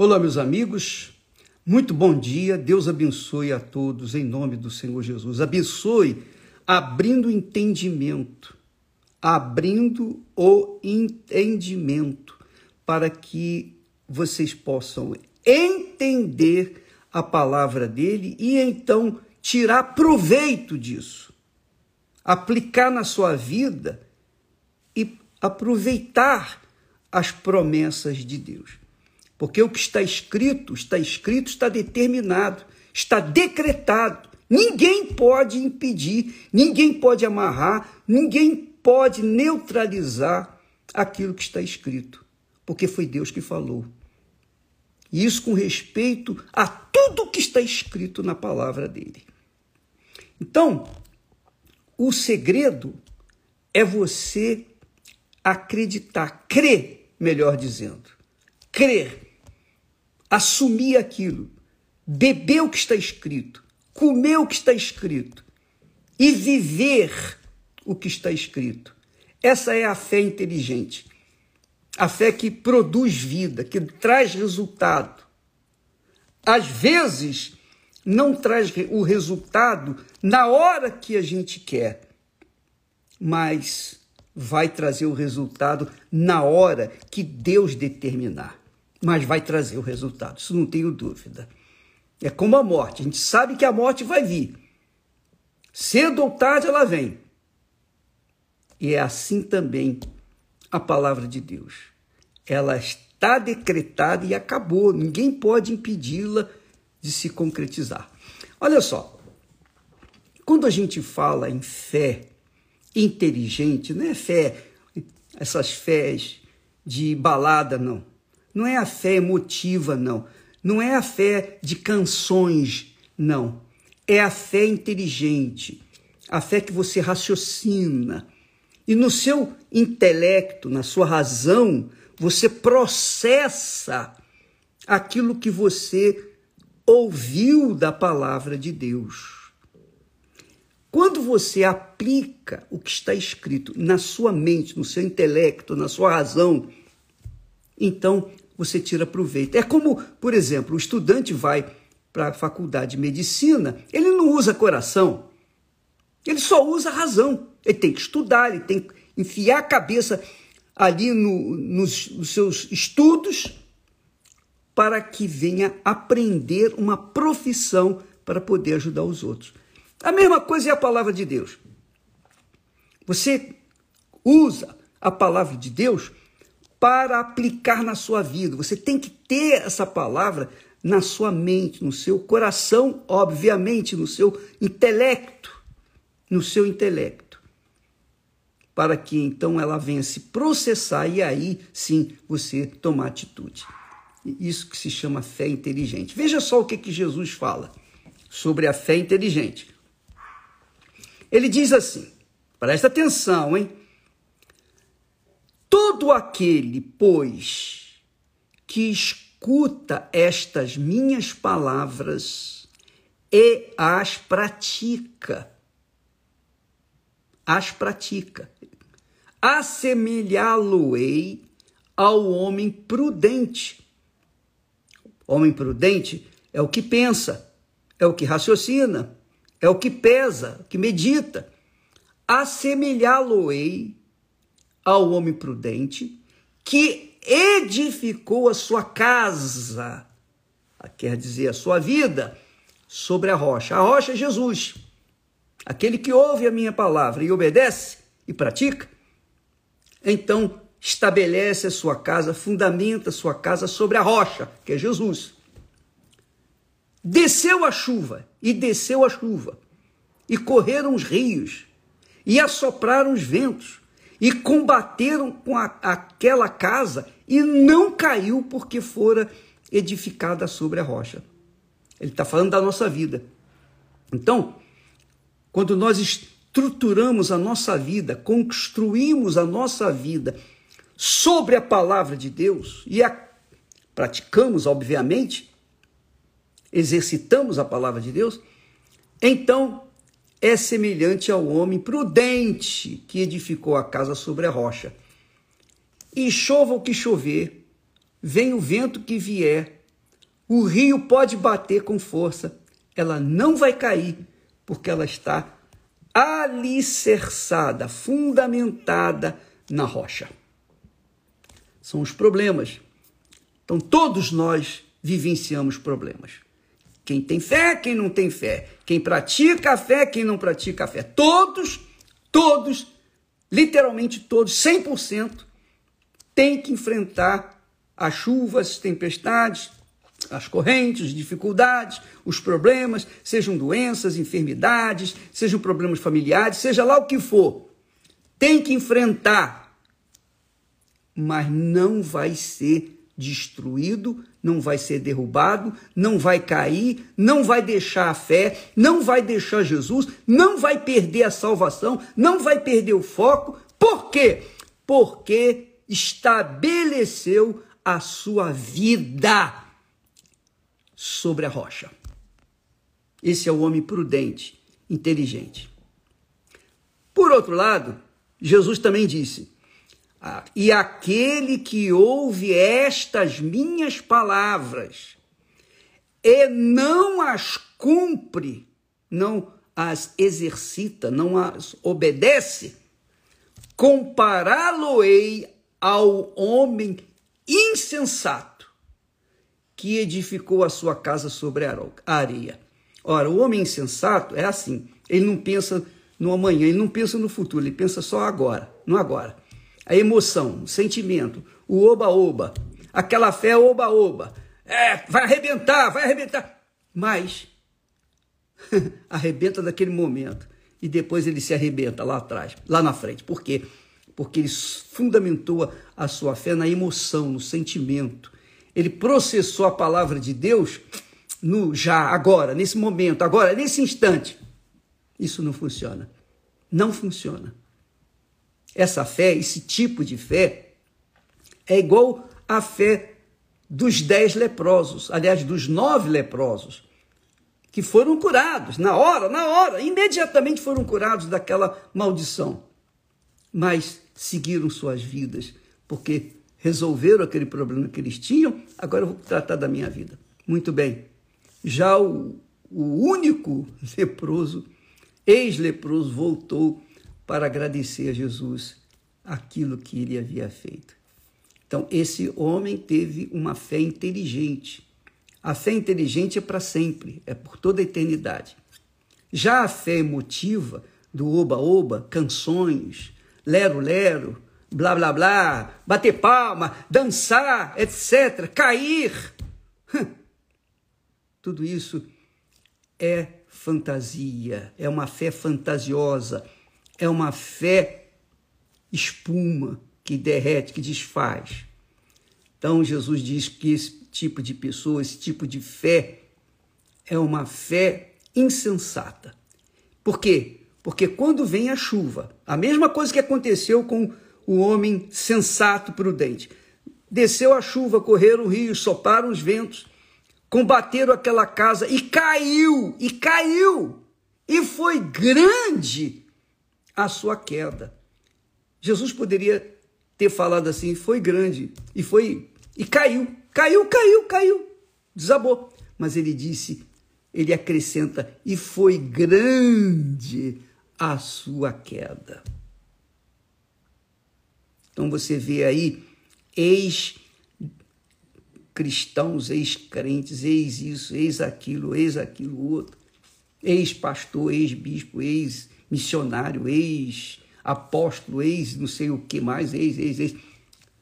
Olá, meus amigos. Muito bom dia. Deus abençoe a todos em nome do Senhor Jesus. Abençoe abrindo entendimento, abrindo o entendimento para que vocês possam entender a palavra dele e então tirar proveito disso, aplicar na sua vida e aproveitar as promessas de Deus. Porque o que está escrito, está escrito, está determinado, está decretado. Ninguém pode impedir, ninguém pode amarrar, ninguém pode neutralizar aquilo que está escrito, porque foi Deus que falou. E isso com respeito a tudo que está escrito na palavra dele. Então, o segredo é você acreditar, crer, melhor dizendo. Crer assumir aquilo, beber o que está escrito, comer o que está escrito e viver o que está escrito. Essa é a fé inteligente. A fé que produz vida, que traz resultado. Às vezes, não traz o resultado na hora que a gente quer, mas vai trazer o resultado na hora que Deus determinar mas vai trazer o resultado, isso não tenho dúvida. É como a morte, a gente sabe que a morte vai vir. Cedo ou tarde ela vem. E é assim também a palavra de Deus. Ela está decretada e acabou, ninguém pode impedi-la de se concretizar. Olha só, quando a gente fala em fé inteligente, não é fé, essas fés de balada, não. Não é a fé emotiva, não. Não é a fé de canções, não. É a fé inteligente, a fé que você raciocina. E no seu intelecto, na sua razão, você processa aquilo que você ouviu da palavra de Deus. Quando você aplica o que está escrito na sua mente, no seu intelecto, na sua razão, então você tira proveito. É como, por exemplo, o estudante vai para a faculdade de medicina, ele não usa coração, ele só usa razão. Ele tem que estudar, ele tem que enfiar a cabeça ali no, nos, nos seus estudos para que venha aprender uma profissão para poder ajudar os outros. A mesma coisa é a palavra de Deus. Você usa a palavra de Deus para aplicar na sua vida. Você tem que ter essa palavra na sua mente, no seu coração, obviamente, no seu intelecto, no seu intelecto. Para que então ela venha se processar e aí sim você tomar atitude. Isso que se chama fé inteligente. Veja só o que, que Jesus fala sobre a fé inteligente. Ele diz assim: presta atenção, hein? Todo aquele, pois, que escuta estas minhas palavras e as pratica, as pratica, assemelhá-lo-ei ao homem prudente. Homem prudente é o que pensa, é o que raciocina, é o que pesa, que medita. Assemelhá-lo-ei ao homem prudente que edificou a sua casa, quer dizer, a sua vida, sobre a rocha. A rocha é Jesus. Aquele que ouve a minha palavra e obedece e pratica, então estabelece a sua casa, fundamenta a sua casa sobre a rocha, que é Jesus. Desceu a chuva, e desceu a chuva, e correram os rios, e assopraram os ventos, e combateram com a, aquela casa e não caiu porque fora edificada sobre a rocha. Ele está falando da nossa vida. Então, quando nós estruturamos a nossa vida, construímos a nossa vida sobre a palavra de Deus e a praticamos, obviamente, exercitamos a palavra de Deus, então é semelhante ao homem prudente que edificou a casa sobre a rocha. E chova o que chover, vem o vento que vier, O rio pode bater com força, ela não vai cair, porque ela está alicerçada, fundamentada na rocha. São os problemas. Então, todos nós vivenciamos problemas. Quem tem fé, quem não tem fé. Quem pratica a fé, quem não pratica a fé. Todos, todos, literalmente todos, 100%, têm que enfrentar as chuvas, as tempestades, as correntes, dificuldades, os problemas, sejam doenças, enfermidades, sejam problemas familiares, seja lá o que for. Tem que enfrentar, mas não vai ser destruído, não vai ser derrubado, não vai cair, não vai deixar a fé, não vai deixar Jesus, não vai perder a salvação, não vai perder o foco. Por quê? Porque estabeleceu a sua vida sobre a rocha. Esse é o homem prudente, inteligente. Por outro lado, Jesus também disse: E aquele que ouve estas minhas palavras e não as cumpre, não as exercita, não as obedece, compará-lo-ei ao homem insensato que edificou a sua casa sobre a areia. Ora, o homem insensato é assim, ele não pensa no amanhã, ele não pensa no futuro, ele pensa só agora, no agora. A emoção, o sentimento, o oba-oba, aquela fé oba-oba, é, vai arrebentar, vai arrebentar. Mas arrebenta daquele momento e depois ele se arrebenta lá atrás, lá na frente. Por quê? Porque ele fundamentou a sua fé na emoção, no sentimento, ele processou a palavra de Deus no já, agora, nesse momento, agora, nesse instante. Isso não funciona. Não funciona. Essa fé, esse tipo de fé, é igual à fé dos dez leprosos, aliás, dos nove leprosos, que foram curados na hora, na hora, imediatamente foram curados daquela maldição. Mas seguiram suas vidas, porque resolveram aquele problema que eles tinham, agora eu vou tratar da minha vida. Muito bem. Já o, o único leproso, ex-leproso, voltou para agradecer a Jesus aquilo que ele havia feito. Então, esse homem teve uma fé inteligente. A fé inteligente é para sempre, é por toda a eternidade. Já a fé emotiva, do oba-oba, canções, lero-lero, blá blá blá, bater palma, dançar, etc., cair. Tudo isso é fantasia, é uma fé fantasiosa, é uma fé espuma que derrete, que desfaz. Então Jesus diz que esse tipo de pessoa, esse tipo de fé é uma fé insensata. Por quê? Porque quando vem a chuva, a mesma coisa que aconteceu com o homem sensato, prudente. Desceu a chuva, correram o rio, soparam os ventos, combateram aquela casa e caiu, e caiu, e foi grande a sua queda. Jesus poderia ter falado assim, foi grande, e foi, e caiu, caiu, caiu, caiu, desabou. Mas ele disse, ele acrescenta, e foi grande a sua queda. Então você vê aí ex-cristãos, ex-crentes, ex isso, ex aquilo, ex aquilo outro, ex-pastor, ex-bispo, ex-missionário, ex-apóstolo, ex não sei o que mais, ex, ex, ex,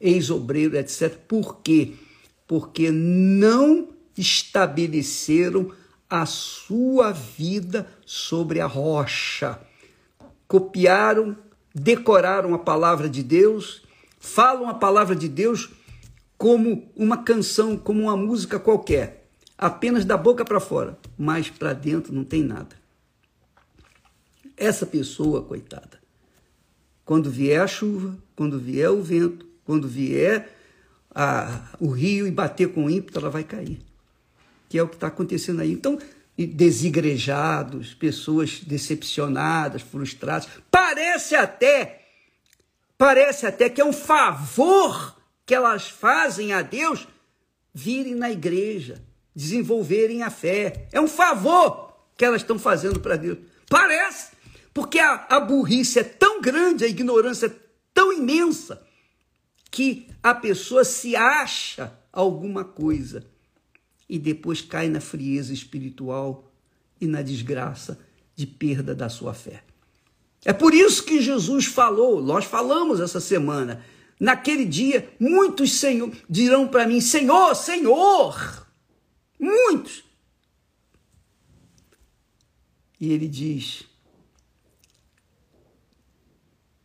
ex-obreiro, etc. Por quê? Porque não estabeleceram a sua vida sobre a rocha. Copiaram decoraram a palavra de Deus, falam a palavra de Deus como uma canção, como uma música qualquer, apenas da boca para fora, mas para dentro não tem nada. Essa pessoa, coitada, quando vier a chuva, quando vier o vento, quando vier a, o rio e bater com ímpeto, ela vai cair. Que é o que está acontecendo aí. Então, desigrejados, pessoas decepcionadas, frustradas. Parece até, parece até que é um favor que elas fazem a Deus virem na igreja, desenvolverem a fé. É um favor que elas estão fazendo para Deus. Parece, porque a, a burrice é tão grande, a ignorância é tão imensa, que a pessoa se acha alguma coisa e depois cai na frieza espiritual e na desgraça de perda da sua fé. É por isso que Jesus falou, nós falamos essa semana, naquele dia, muitos senhor, dirão para mim: Senhor, Senhor, muitos. E ele diz: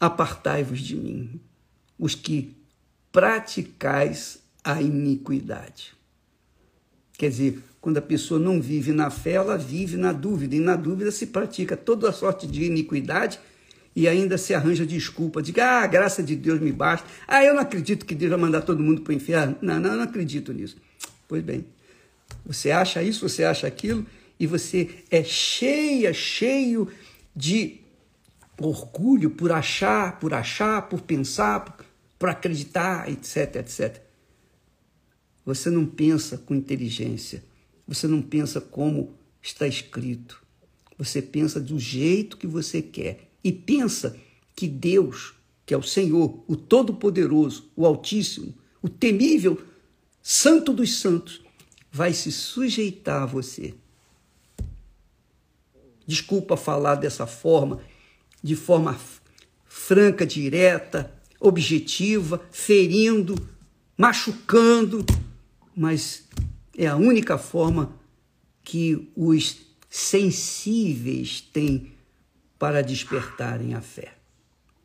Apartai-vos de mim, os que praticais a iniquidade. Quer dizer, quando a pessoa não vive na fé, ela vive na dúvida, e na dúvida se pratica toda a sorte de iniquidade e ainda se arranja desculpa, diga, ah, a graça de Deus me basta, ah, eu não acredito que Deus vai mandar todo mundo para o inferno. Não, não, eu não acredito nisso. Pois bem, você acha isso, você acha aquilo, e você é cheia, cheio de orgulho por achar, por achar, por pensar, por, por acreditar, etc, etc. Você não pensa com inteligência. Você não pensa como está escrito. Você pensa do jeito que você quer. E pensa que Deus, que é o Senhor, o Todo-Poderoso, o Altíssimo, o temível, Santo dos Santos, vai se sujeitar a você. Desculpa falar dessa forma, de forma franca, direta, objetiva, ferindo, machucando, mas é a única forma que os sensíveis têm para despertarem a fé.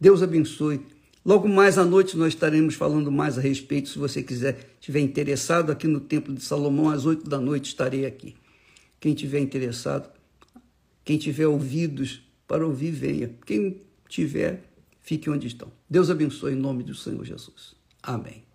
Deus abençoe. Logo mais à noite nós estaremos falando mais a respeito. Se você quiser, estiver interessado aqui no Templo de Salomão, às oito da noite estarei aqui. Quem tiver interessado, quem tiver ouvidos para ouvir, venha. Quem tiver, fique onde estão. Deus abençoe em nome do Senhor Jesus. Amém.